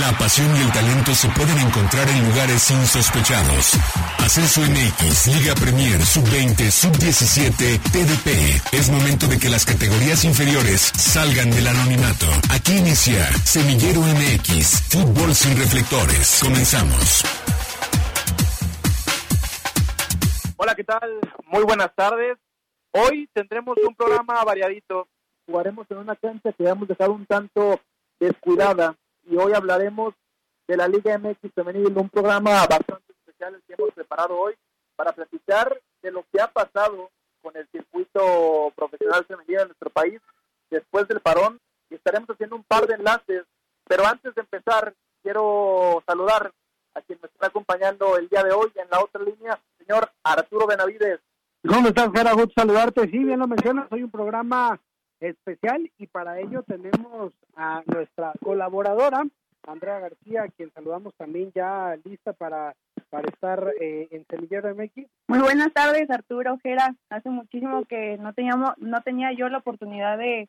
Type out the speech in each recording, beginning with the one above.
La pasión y el talento se pueden encontrar en lugares insospechados. Ascenso MX, Liga Premier, Sub-20, Sub-17, TDP. Es momento de que las categorías inferiores salgan del anonimato. Aquí inicia Semillero MX, Fútbol sin reflectores. Comenzamos. Hola, ¿qué tal? Muy buenas tardes. Hoy tendremos un programa variadito. Jugaremos en una cancha que hemos dejado un tanto descuidada y hoy hablaremos de la Liga MX Femenil, un programa bastante especial que hemos preparado hoy para platicar de lo que ha pasado con el circuito profesional femenino en nuestro país después del parón y estaremos haciendo un par de enlaces. Pero antes de empezar, quiero saludar a quien me está acompañando el día de hoy en la otra línea, señor Arturo Benavides. ¿Cómo estás, Jara? Gusto saludarte. Sí, bien lo mencionas, soy un programa especial y para ello tenemos a nuestra colaboradora, Andrea García, a quien saludamos también ya lista para, para estar eh, en Semillero MX. Muy buenas tardes, Arturo Ojera. Hace muchísimo que no teníamos, no tenía yo la oportunidad de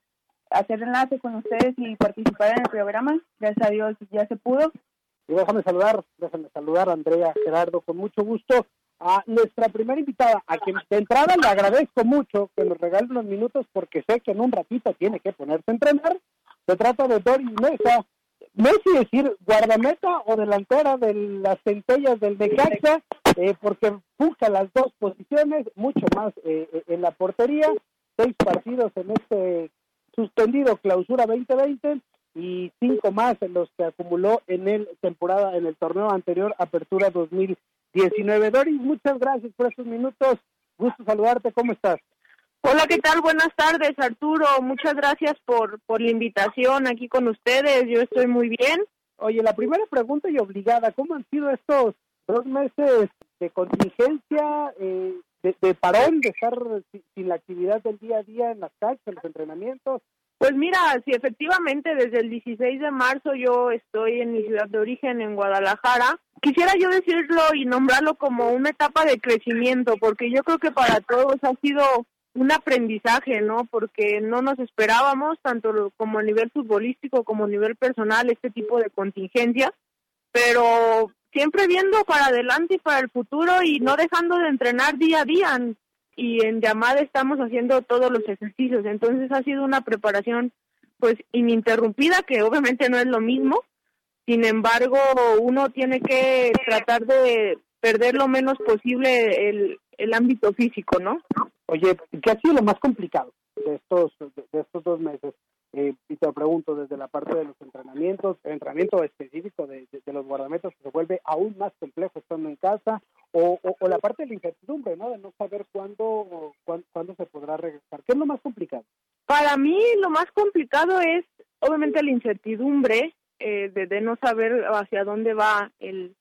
hacer enlace con ustedes y participar en el programa. Gracias a Dios ya se pudo. Y déjame saludar, déjame saludar a Andrea Gerardo con mucho gusto a nuestra primera invitada, a quien de entrada le agradezco mucho que nos regale unos minutos porque sé que en un ratito tiene que ponerse a entrenar. Se trata de Dori Mesa, no sé si decir guardameta o delantera de las centellas del Necaxa, eh, porque busca las dos posiciones, mucho más eh, eh, en la portería, seis partidos en este suspendido clausura 2020 y cinco más en los que acumuló en el temporada en el torneo anterior apertura 2019 Doris muchas gracias por estos minutos gusto saludarte cómo estás Hola, ¿qué tal? Buenas tardes, Arturo. Muchas gracias por, por la invitación aquí con ustedes. Yo estoy muy bien. Oye, la primera pregunta y obligada, ¿cómo han sido estos dos meses de contingencia, eh, de, parón, de estar sin, la actividad del día a día en las calles, en los entrenamientos? Pues mira, sí, efectivamente, desde el 16 de marzo yo estoy en mi ciudad de origen, en Guadalajara. Quisiera yo decirlo y nombrarlo como una etapa de crecimiento, porque yo creo que para todos ha sido un aprendizaje, ¿no? Porque no nos esperábamos, tanto como a nivel futbolístico como a nivel personal, este tipo de contingencias, pero siempre viendo para adelante y para el futuro y no dejando de entrenar día a día. Y en llamada estamos haciendo todos los ejercicios, entonces ha sido una preparación pues ininterrumpida, que obviamente no es lo mismo, sin embargo uno tiene que tratar de perder lo menos posible el, el ámbito físico, ¿no? Oye, ¿qué ha sido lo más complicado de estos, de, estos dos meses? Eh, y te lo pregunto desde la parte de los entrenamientos, el entrenamiento específico de, los guardametas se vuelve aún más complejo estando en casa, o, o, la parte de la incertidumbre, ¿no? De no saber cuándo, cuándo, se podrá regresar. ¿Qué es lo más complicado? Para mí lo más complicado es obviamente la incertidumbre eh, de, no saber hacia dónde va el,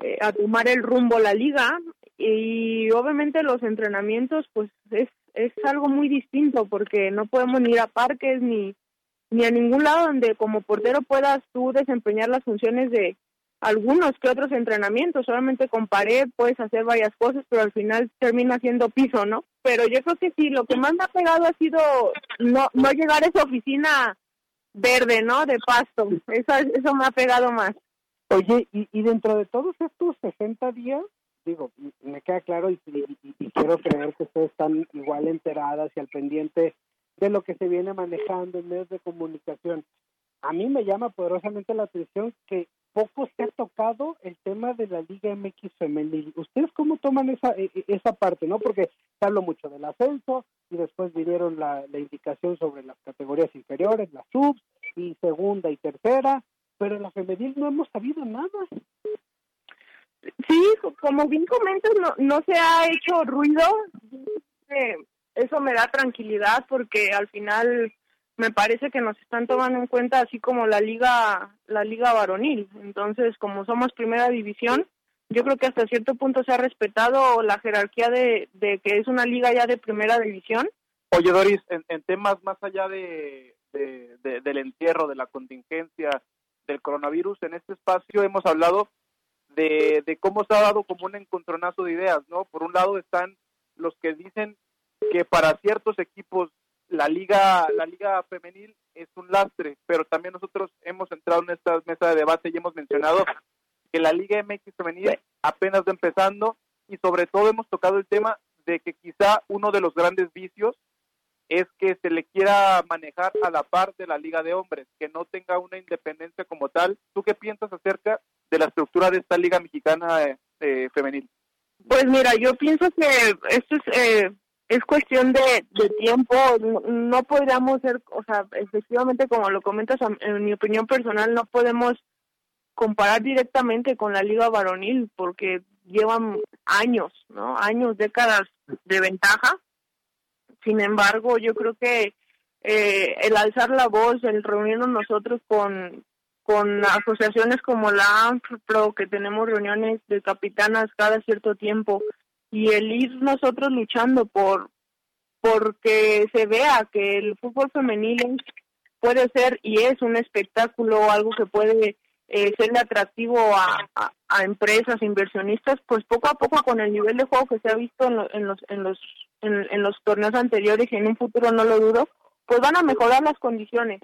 eh, a tomar el rumbo la liga y obviamente los entrenamientos pues es, es algo muy distinto porque no podemos ir a parques ni, ni a ningún lado donde como portero puedas tú desempeñar las funciones de algunos que otros entrenamientos, solamente con pared puedes hacer varias cosas, pero al final termina siendo piso, ¿no? Pero yo creo que sí, lo que más me ha pegado ha sido no, no llegar a esa oficina verde, ¿no? De pasto, eso, eso me ha pegado más. Oye, y, y dentro de todos estos 60 días, digo, me queda claro y, quiero creer que ustedes están igual enteradas y al pendiente de lo que se viene manejando en medios de comunicación. A mí me llama poderosamente la atención que poco se ha tocado el tema de la Liga MX femenil. ¿Ustedes cómo toman esa e, e, esa parte, no? Porque se habló mucho del ascenso y después vinieron la, la indicación sobre las categorías inferiores, las subs y segunda y tercera, pero en la femenil no hemos sabido nada. Sí, como bien comentas, no, no se ha hecho ruido. Eh, eso me da tranquilidad porque al final me parece que nos están tomando en cuenta así como la liga la liga varonil. Entonces, como somos primera división, yo creo que hasta cierto punto se ha respetado la jerarquía de, de que es una liga ya de primera división. Oye, Doris, en, en temas más allá de, de, del entierro, de la contingencia, del coronavirus, en este espacio hemos hablado de, cómo se ha dado como un encontronazo de ideas, ¿no? Por un lado están los que dicen que para ciertos equipos la liga, la liga femenil es un lastre, pero también nosotros hemos entrado en esta mesa de debate y hemos mencionado que la Liga MX femenil apenas va empezando y sobre todo hemos tocado el tema de que quizá uno de los grandes vicios es que se le quiera manejar a la par de la liga de hombres, que no tenga una independencia como tal. ¿Tú qué piensas acerca de la estructura de esta liga mexicana eh, eh, femenil? Pues mira, yo pienso que esto es, eh, es cuestión de, de tiempo. No, podríamos ser, o sea, efectivamente, como lo comentas, en mi opinión personal, no podemos comparar directamente con la liga varonil porque llevan años, ¿no? Años, décadas de ventaja. Sin embargo, yo creo que eh, el alzar la voz, el reunirnos nosotros con, con asociaciones como la ANFPRO, que tenemos reuniones de capitanas cada cierto tiempo, y el ir nosotros luchando por porque se vea que el fútbol femenil puede ser y es un espectáculo, algo que puede eh, serle atractivo a, empresas, inversionistas, pues poco a poco con el nivel de juego que se ha visto en, en los en los en, los torneos anteriores y en un futuro no lo dudo, pues van a mejorar las condiciones.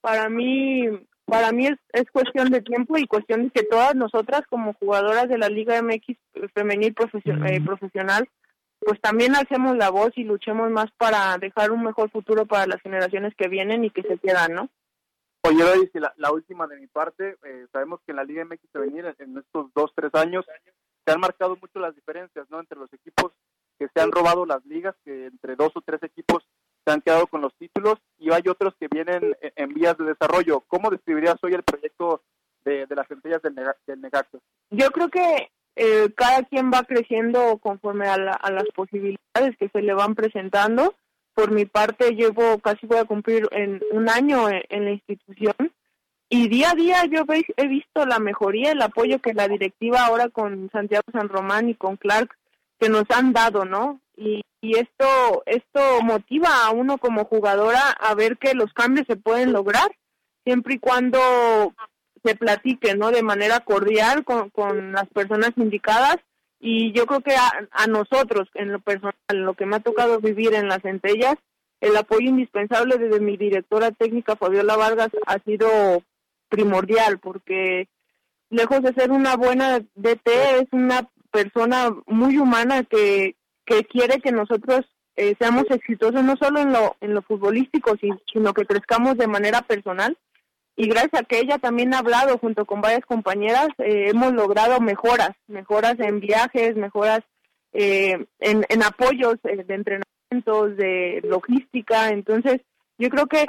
Para mí para mí es, es cuestión de tiempo y cuestión de que todas nosotras como jugadoras de la Liga MX femenil eh, profesional pues también hacemos la voz y luchemos más para dejar un mejor futuro para las generaciones que vienen y que se quedan, ¿no? Oye, la, la última de mi parte, eh, sabemos que en la Liga MX femenil en estos dos, tres años se han marcado mucho las diferencias, ¿no? Entre los equipos que se han robado las ligas, que entre dos o tres equipos se han quedado con los títulos y hay otros que vienen en vías de desarrollo. ¿Cómo describirías hoy el proyecto de, las centellas del, Negaxo? Yo creo que eh, cada quien va creciendo conforme a, a las posibilidades que se le van presentando por mi parte llevo casi voy a cumplir en un año en, la institución y día a día yo he visto la mejoría, el apoyo que la directiva ahora con Santiago San Román y con Clark que nos han dado, ¿no? Y, esto esto motiva a uno como jugadora a ver que los cambios se pueden lograr siempre y cuando se platique, ¿no? De manera cordial con, con las personas indicadas y yo creo que a, nosotros, en lo personal, en lo que me ha tocado vivir en las centellas, el apoyo indispensable desde mi directora técnica Fabiola Vargas ha sido primordial porque lejos de ser una buena DT es una persona muy humana que, que quiere que nosotros eh, seamos exitosos no solo en lo en lo futbolístico sino que crezcamos de manera personal y gracias a que ella también ha hablado junto con varias compañeras, eh, hemos logrado mejoras, mejoras en viajes, mejoras eh, en, en, apoyos eh, de entrenamientos, de logística. Entonces, yo creo que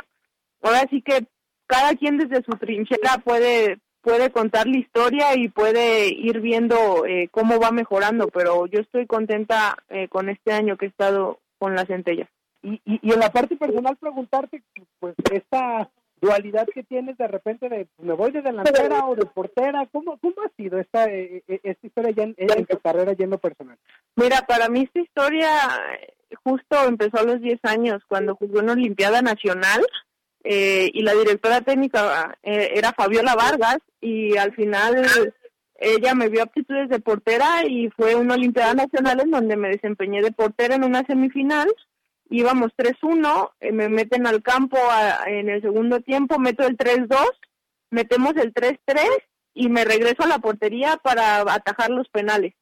ahora sí que cada quien desde su trinchera puede puede contar la historia y puede ir viendo cómo va mejorando, pero yo estoy contenta con este año que he estado con las centellas. Y, y, y en la parte personal preguntarte, pues esta dualidad que tienes de repente de me voy de delantera o de portera, ¿cómo, cómo ha sido esta, eh, eh, esta historia ya en, tu carrera yendo personal? Mira, para mí esta historia justo empezó a los 10 años cuando jugué en Olimpiada Nacional eh, y la directora técnica era Fabiola Vargas y al final ella me vio aptitudes de portera y fue una Olimpiada Nacional en donde me desempeñé de portera en una semifinal íbamos 3-1, eh, me meten al campo en el segundo tiempo, meto el 3-2, metemos el 3-3 y me regreso a la portería para atajar los penales.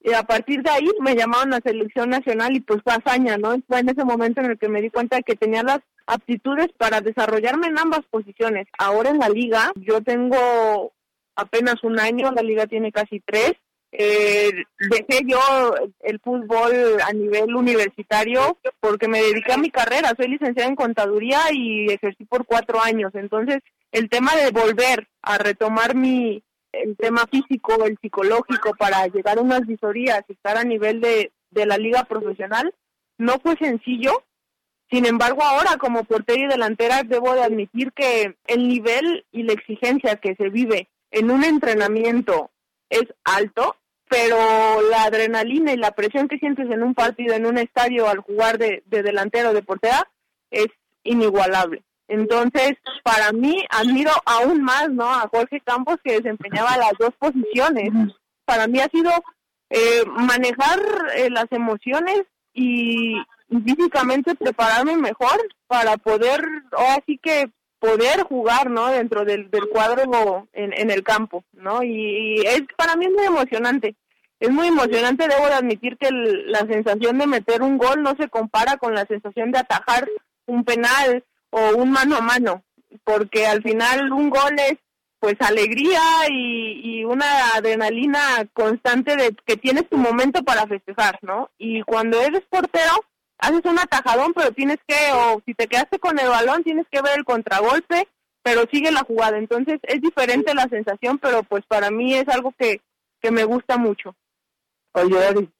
Y a partir de ahí me llamaron a selección nacional y pues fue hazaña, ¿no? Fue en ese momento en el que me di cuenta de que tenía las aptitudes para desarrollarme en ambas posiciones. Ahora en la liga, yo tengo apenas un año, la liga tiene casi tres, eh, dejé yo el fútbol a nivel universitario porque me dediqué a mi carrera. Soy licenciada en contaduría y ejercí por cuatro años. Entonces, el tema de volver a retomar mi el tema físico, el psicológico para llegar a unas visorías y estar a nivel de, de la liga profesional no fue sencillo. Sin embargo, ahora como portera y delantera debo de admitir que el nivel y la exigencia que se vive en un entrenamiento es alto, pero la adrenalina y la presión que sientes en un partido, en un estadio al jugar de, delantero de portera, es inigualable. Entonces, para mí, admiro aún más ¿no? a Jorge Campos que desempeñaba las dos posiciones. Para mí ha sido eh, manejar eh, las emociones y, físicamente prepararme mejor para poder, o así que poder jugar, ¿no? Dentro del, del cuadro en, en el campo, ¿no? Y, es para mí es muy emocionante. Es muy emocionante, debo de admitir que la sensación de meter un gol no se compara con la sensación de atajar un penal o un mano a mano, porque al final un gol es pues alegría y, y una adrenalina constante de que tienes tu momento para festejar, ¿no? Y cuando eres portero, haces un atajadón, pero tienes que, o si te quedaste con el balón, tienes que ver el contragolpe, pero sigue la jugada. Entonces es diferente la sensación, pero pues para mí es algo que, que me gusta mucho. Oye,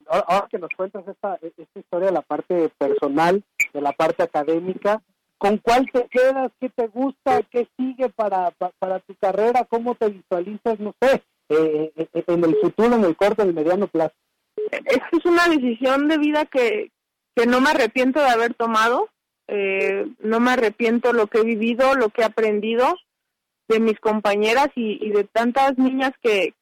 ahora que nos cuentas esta, esta historia de la parte personal, de la parte académica, ¿con cuál te quedas? ¿Qué te gusta? ¿Qué sigue para, para, tu carrera? ¿Cómo te visualizas, no sé, eh, eh, en el futuro, en el corto, en el mediano plazo? Esta es una decisión de vida que, que no me arrepiento de haber tomado. no me arrepiento lo que he vivido, lo que he aprendido de mis compañeras y, de tantas niñas que,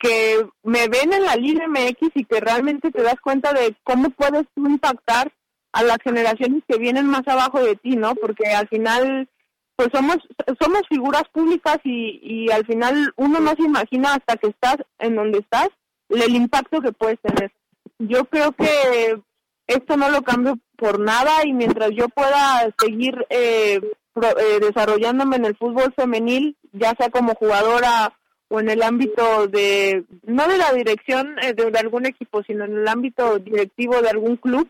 que me ven en la Liga MX y que realmente te das cuenta de cómo puedes tú impactar a las generaciones que vienen más abajo de ti, ¿no? Porque al final, pues somos somos figuras públicas y, y al final uno no se imagina hasta que estás en donde estás el impacto que puedes tener. Yo creo que esto no lo cambio por nada y mientras yo pueda seguir eh, eh desarrollándome en el fútbol femenil, ya sea como jugadora o en el ámbito de, no de la dirección eh, de, algún equipo, sino en el ámbito directivo de algún club,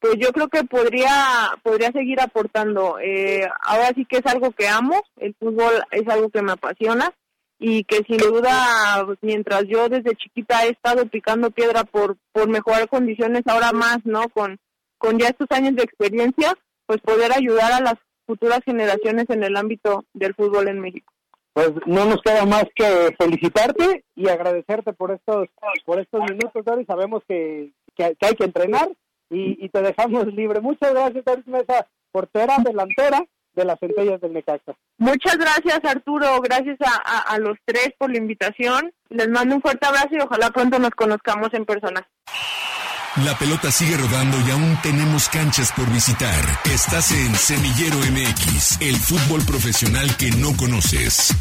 pues yo creo que podría, podría seguir aportando. Eh, ahora sí que es algo que amo, el fútbol es algo que me apasiona y que sin duda, mientras yo desde chiquita he estado picando piedra por, por mejorar condiciones, ahora más, ¿no? Con, con ya estos años de experiencia, pues poder ayudar a las futuras generaciones en el ámbito del fútbol en México pues no nos queda más que felicitarte y agradecerte por estos por estos minutos, Doris. Sabemos que, que, hay que entrenar y, te dejamos libre. Muchas gracias, Doris Mesa, portera, delantera de las centellas del Necaxa. Muchas gracias, Arturo. Gracias a, a los tres por la invitación. Les mando un fuerte abrazo y ojalá pronto nos conozcamos en persona. La pelota sigue rodando y aún tenemos canchas por visitar. Estás en Semillero MX, el fútbol profesional que no conoces.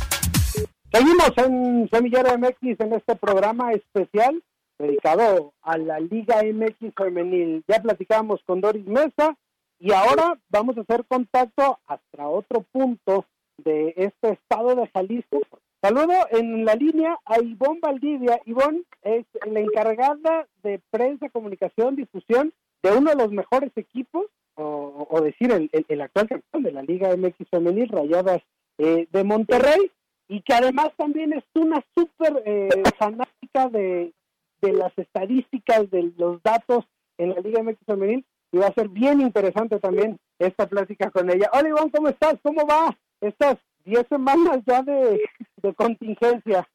Seguimos en Semillero MX en este programa especial dedicado a la Liga MX femenil. Ya platicamos con Doris Mesa y ahora vamos a hacer contacto hasta otro punto de este estado de Jalisco, Saludo en la línea a Ivonne Valdivia. Ivonne es la encargada de prensa, comunicación, difusión de uno de los mejores equipos, o, decir, el, actual campeón de la Liga MX Femenil, Rayadas eh, de Monterrey, y que además también es una súper eh, fanática de, de las estadísticas, de los datos en la Liga MX Femenil, y va a ser bien interesante también esta plática con ella. Hola Ivonne, ¿cómo estás? ¿Cómo va? ¿Estás 10 semanas ya de, contingencia.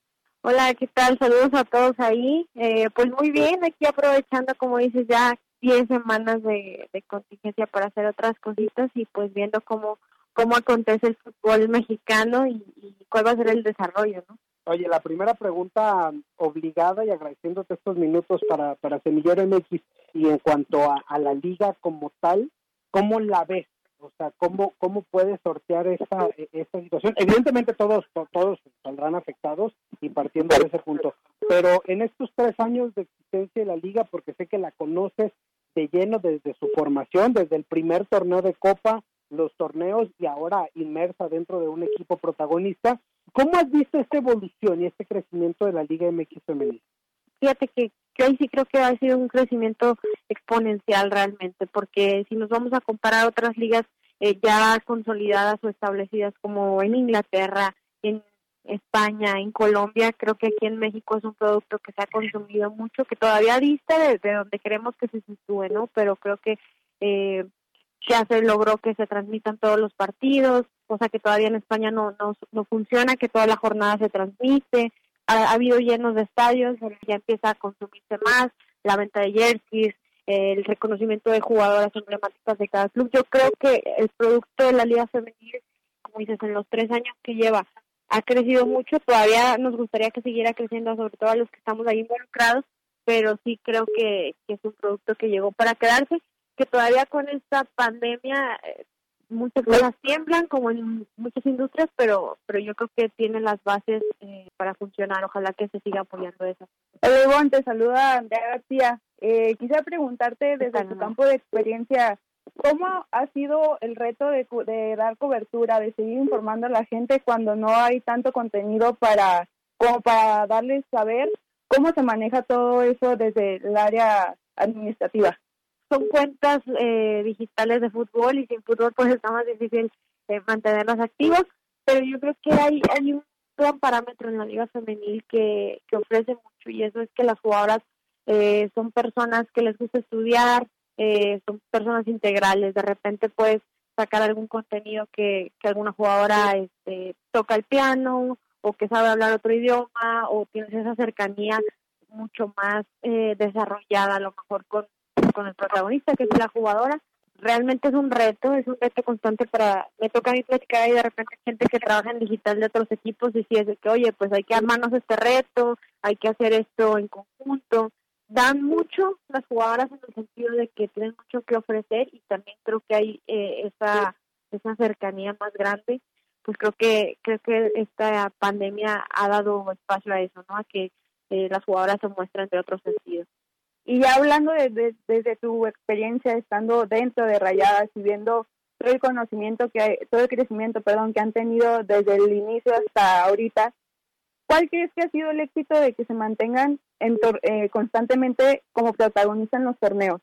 Hola, ¿qué tal? Saludos a todos ahí. Eh, pues muy bien, aquí aprovechando, como dices, ya 10 semanas de, contingencia para hacer otras cositas y pues viendo cómo, cómo acontece el fútbol mexicano y, cuál va a ser el desarrollo, ¿no? Oye, la primera pregunta obligada y agradeciéndote estos minutos para, para Semillero MX y en cuanto a, a la liga como tal, ¿cómo la ves? O sea, ¿cómo, cómo puede sortear esta, esta situación? Evidentemente todos, todos saldrán afectados y partiendo de ese punto. Pero en estos tres años de existencia de la liga, porque sé que la conoces de lleno desde su formación, desde el primer torneo de Copa, los torneos y ahora inmersa dentro de un equipo protagonista, ¿cómo has visto esta evolución y este crecimiento de la Liga MX femenina? Fíjate que, hoy sí creo que ha sido un crecimiento exponencial realmente, porque si nos vamos a comparar otras ligas eh, ya consolidadas o establecidas como en Inglaterra, en España, en Colombia, creo que aquí en México es un producto que se ha consumido mucho, que todavía dista de, donde queremos que se sitúe, ¿no? Pero creo que eh, ya se logró que se transmitan todos los partidos, cosa que todavía en España no, no, no funciona, que toda la jornada se transmite, ha, habido llenos de estadios, ya empieza a consumirse más, la venta de jerseys, el reconocimiento de jugadoras emblemáticas de cada club. Yo creo que el producto de la Liga Femenil, como dices, en los tres años que lleva, ha crecido mucho. Todavía nos gustaría que siguiera creciendo, sobre todo a los que estamos ahí involucrados, pero sí creo que, es un producto que llegó para quedarse. que todavía con esta pandemia eh, muchas cosas tiemblan como en muchas industrias, pero pero yo creo que tiene las bases eh, para funcionar. Ojalá que se siga apoyando eso. Hola te saluda Andrea García. Eh, quisiera preguntarte desde tu campo de experiencia, ¿cómo ha sido el reto de, de dar cobertura, de seguir informando a la gente cuando no hay tanto contenido para como para darles saber cómo se maneja todo eso desde el área administrativa? Son cuentas eh, digitales de fútbol y sin fútbol pues está más difícil eh, mantenerlas activas, pero yo creo que hay, hay un gran parámetro en la liga femenil que, que ofrece mucho y eso es que las jugadoras eh, son personas que les gusta estudiar, eh, son personas integrales, de repente puedes sacar algún contenido que, que alguna jugadora este, toca el piano o que sabe hablar otro idioma o tienes esa cercanía mucho más eh, desarrollada a lo mejor con con el protagonista, que es la jugadora. Realmente es un reto, es un reto constante para, me toca a mí platicar y de repente gente que trabaja en digital de otros equipos y si es de que, oye, pues hay que armarnos este reto, hay que hacer esto en conjunto. Dan mucho las jugadoras en el sentido de que tienen mucho que ofrecer y también creo que hay eh, esa, esa cercanía más grande pues creo que creo que esta pandemia ha dado espacio a eso, ¿no? A que eh, las jugadoras se muestran de otros sentidos. Y ya hablando de, desde tu experiencia estando dentro de Rayadas y viendo todo el conocimiento que hay, todo el crecimiento, perdón, que han tenido desde el inicio hasta ahorita, ¿cuál crees que ha sido el éxito de que se mantengan en eh, constantemente como protagonistas en los torneos?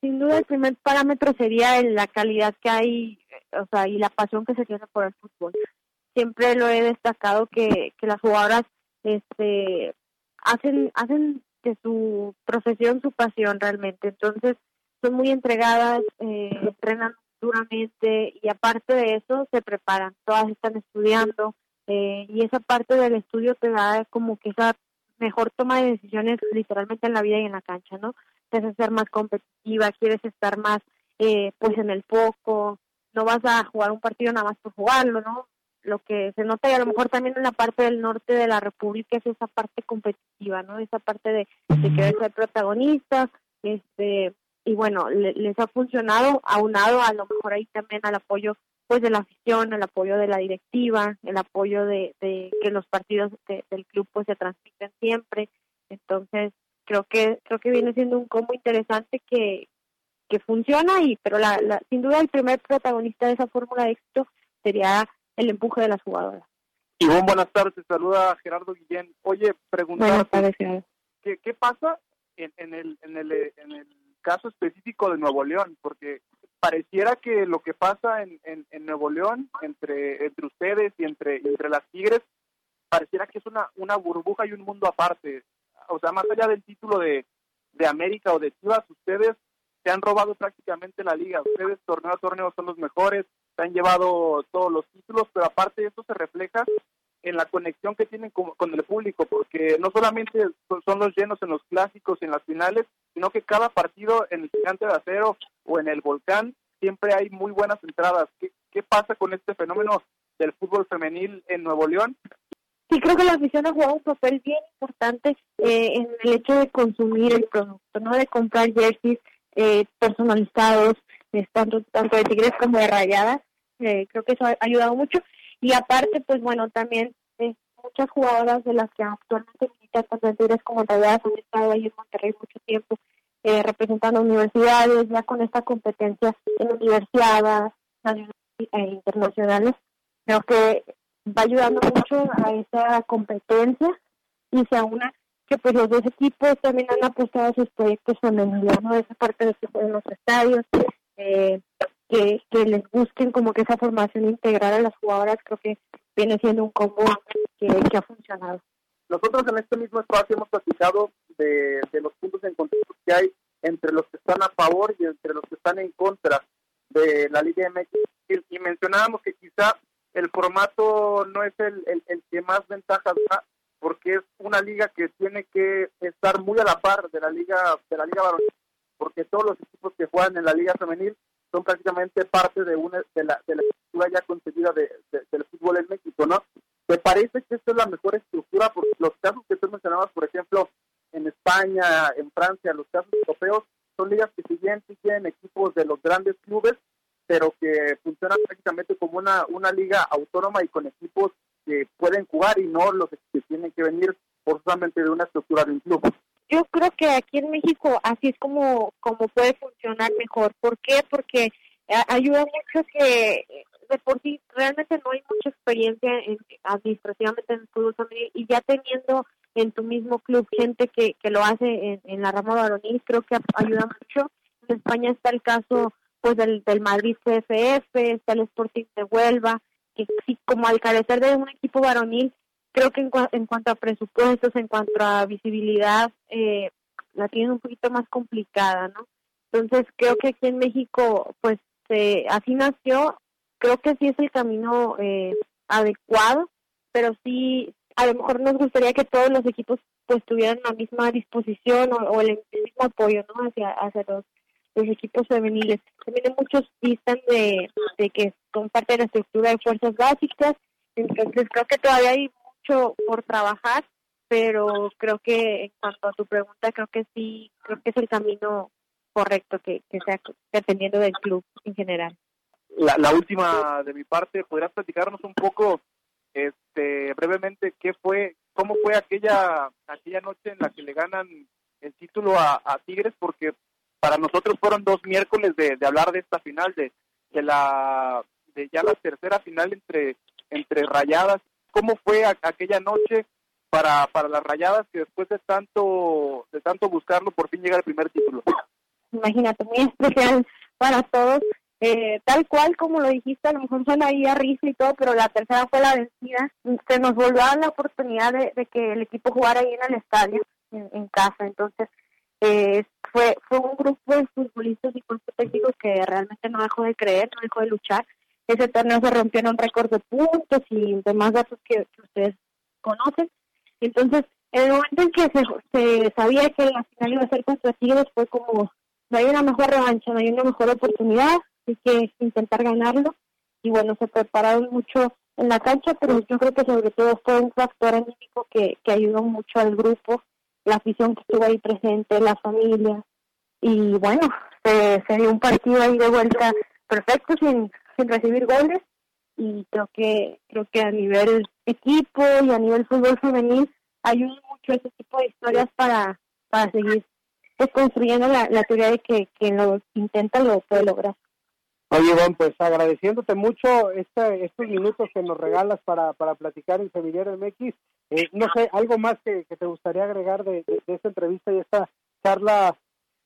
Sin duda el primer parámetro sería la calidad que hay, o sea, y la pasión que se tiene por el fútbol. Siempre lo he destacado que, que las jugadoras este hacen hacen de su profesión su pasión realmente. Entonces, son muy entregadas, eh, entrenan duramente y aparte de eso se preparan, todas están estudiando eh, y esa parte del estudio te da como que esa mejor toma de decisiones literalmente en la vida y en la cancha, ¿no? Quieres ser más competitiva, quieres estar más eh, pues en el foco, no vas a jugar un partido nada más por jugarlo, ¿no? Lo que se nota y a lo mejor también en la parte del norte de la República es esa parte competitiva, ¿no? Esa parte de, de querer ser protagonistas, este, y bueno, les ha funcionado, aunado a lo mejor ahí también al apoyo pues de la afición, el apoyo de la directiva, el apoyo de, de que los partidos del club pues se transmiten siempre, entonces creo que creo que viene siendo un combo interesante que que funciona y pero la, la sin duda el primer protagonista de esa fórmula de éxito sería el empuje de las jugadoras. Ivonne, buenas tardes, saluda Gerardo Guillén. Oye, preguntarte, ¿qué, ¿qué pasa en, en, el, en, el, en el caso específico de Nuevo León? Porque pareciera que lo que pasa en, en, en, Nuevo León entre entre ustedes y entre entre las Tigres pareciera que es una una burbuja y un mundo aparte o sea más allá del título de, de América o de Chivas ustedes se han robado prácticamente la liga ustedes torneo a son los mejores han llevado todos los títulos, pero aparte eso se refleja en la conexión que tienen con, el público, porque no solamente son los llenos en los clásicos y en las finales, sino que cada partido en el Gigante de Acero o en el Volcán siempre hay muy buenas entradas. ¿Qué, qué pasa con este fenómeno del fútbol femenil en Nuevo León? Sí, creo que la afición ha jugado un papel bien importante eh, en el hecho de consumir el producto, no de comprar jerseys eh, personalizados, tanto, tanto de Tigres como de Rayadas, eh, creo que eso ha ayudado mucho. Y aparte, pues bueno, también eh, muchas jugadoras de las que actualmente militan tanto en Tigres como Rayadas han estado ahí en Monterrey mucho tiempo eh, representando universidades, ya con esta competencia en universidades nacionales e internacionales. Creo que va ayudando mucho a esa competencia y se aúna que pues los dos equipos también han apostado a sus proyectos femeninos, ¿no? Esa parte de que los estadios, eh, que, que les busquen como que esa formación integral a las jugadoras, creo que viene siendo un combo que, ha funcionado. Nosotros en este mismo espacio hemos platicado de, de los puntos en contexto que hay entre los que están a favor y entre los que están en contra de la Liga MX y, y mencionábamos que quizá el formato no es el, el, el, que más ventajas da porque es una liga que tiene que estar muy a la par de la liga de la liga varonil porque todos los equipos que juegan en la liga femenil son prácticamente parte de una de la, de la estructura ya concebida de, del fútbol en México, ¿no? ¿Te parece que esta es la mejor estructura? Porque los casos que tú mencionabas, por ejemplo, en España, en Francia, los casos europeos, son ligas que si bien tienen equipos de los grandes clubes, pero que funcionan prácticamente como una, una liga autónoma y con equipos que pueden jugar y no los que tienen que venir forzosamente de una estructura de un club. Yo creo que aquí en México así es como, como puede funcionar mejor. ¿Por qué? Porque ayuda mucho que de por realmente no hay mucha experiencia en, administrativamente en el fútbol y ya teniendo en tu mismo club gente que, que lo hace en, en la rama varonil, creo que ayuda mucho. En España está el caso pues del, del Madrid CFF, está el Sporting de Huelva, que sí, como al carecer de un equipo varonil, creo que en, en cuanto a presupuestos, en cuanto a visibilidad, eh, la tienen un poquito más complicada, ¿no? Entonces creo que aquí en México, pues eh, así nació, creo que sí es el camino eh, adecuado, pero sí, a lo mejor nos gustaría que todos los equipos pues tuvieran la misma disposición o, el, mismo apoyo, ¿no? Hacia, hacia los los equipos femeniles. También muchos distan de, de que son parte de la estructura de fuerzas básicas, entonces creo que todavía hay mucho por trabajar, pero creo que en cuanto a tu pregunta, creo que sí, creo que es el camino correcto que, que sea dependiendo del club en general. La, la última de mi parte, ¿podrías platicarnos un poco este brevemente qué fue, cómo fue aquella aquella noche en la que le ganan el título a Tigres? Porque para nosotros fueron dos miércoles de, de hablar de esta final, de, de la de ya la tercera final entre entre Rayadas. ¿Cómo fue aquella noche para para las Rayadas que después de tanto de tanto buscarlo por fin llega el primer título? Imagínate, muy especial para todos. Eh, tal cual como lo dijiste, a lo mejor suena ahí a risa y todo, pero la tercera fue la vencida. Se nos volvió a la oportunidad de, que el equipo jugara ahí en el estadio, en, en casa. Entonces, eh, fue fue un grupo de futbolistas y cuerpos técnicos que realmente no dejó de creer, no dejó de luchar. Ese torneo se rompió en un récord de puntos y demás datos que, ustedes conocen. Entonces, en el momento en que se, se sabía que la final iba a ser contra Tigres, fue como, no hay una mejor revancha, no hay una mejor oportunidad, hay que intentar ganarlo. Y bueno, se prepararon mucho en la cancha, pero yo creo que sobre todo fue un factor anímico que, que ayudó mucho al grupo la afición que estuvo ahí presente, la familia. Y bueno, se, se dio un partido ahí de vuelta perfecto sin, sin recibir goles y creo que creo que a nivel equipo y a nivel fútbol femenil ayuda mucho ese tipo de historias para, para seguir pues, construyendo la, la teoría de que quien lo intenta lo puede lograr. Oye, Iván, pues agradeciéndote mucho este, estos minutos que nos regalas para, para platicar en Semillero MX. Eh, no sé, ¿algo más que, te gustaría agregar de, esta entrevista y esta charla?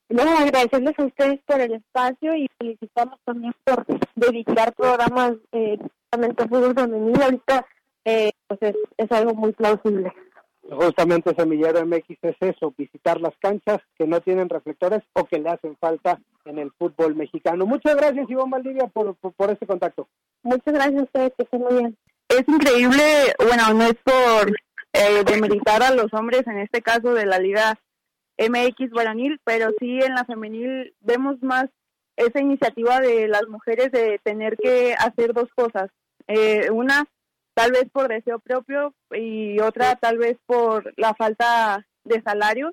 No, agradecerles a ustedes por el espacio y felicitamos también por dedicar programas eh, a fútbol femenino. Ahorita eh, pues es, es algo muy plausible. Justamente Semillero MX es eso, visitar las canchas que no tienen reflectores o que le hacen falta en el fútbol mexicano. Muchas gracias, Iván Valdivia, por, por, este contacto. Muchas gracias a ustedes, que estén muy bien. Es increíble, bueno, no es por eh, demeritar a los hombres, en este caso de la Liga MX varonil, pero sí en la femenil vemos más esa iniciativa de las mujeres de tener que hacer dos cosas. Eh, una, tal vez por deseo propio y otra tal vez por la falta de salarios,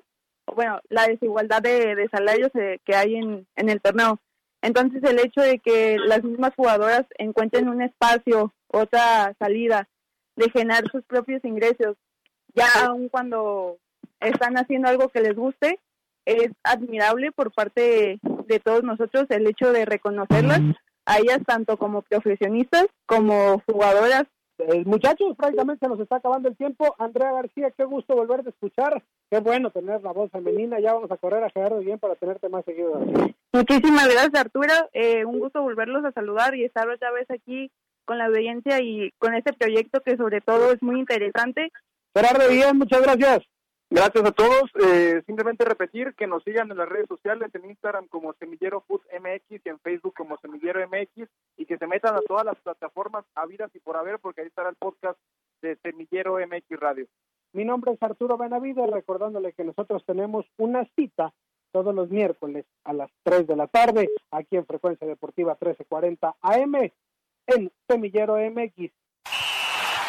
bueno, la desigualdad de, salarios eh, que hay en el torneo. Entonces el hecho de que las mismas jugadoras encuentren un espacio, otra salida, de generar sus propios ingresos, ya aun cuando están haciendo algo que les guste, es admirable por parte de todos nosotros el hecho de reconocerlas a ellas tanto como profesionistas como jugadoras eh, muchachos, prácticamente se nos está acabando el tiempo. Andrea García, qué gusto volver a escuchar. Qué bueno tener la voz femenina. Ya vamos a correr a Gerardo bien para tenerte más seguido. Muchísimas gracias, Arturo. Eh, un gusto volverlos a saludar y estar otra vez aquí con la audiencia y con este proyecto que sobre todo es muy interesante. Gerardo, bien, muchas gracias. Gracias a todos. Eh, simplemente repetir que nos sigan en las redes sociales, en Instagram como Semillero Food MX y en Facebook como Semillero MX y que se metan a todas las plataformas habidas y por haber porque ahí estará el podcast de Semillero MX Radio. Mi nombre es Arturo Benavides, recordándole que nosotros tenemos una cita todos los miércoles a las 3 de la tarde aquí en Frecuencia Deportiva 1340 AM en Semillero MX.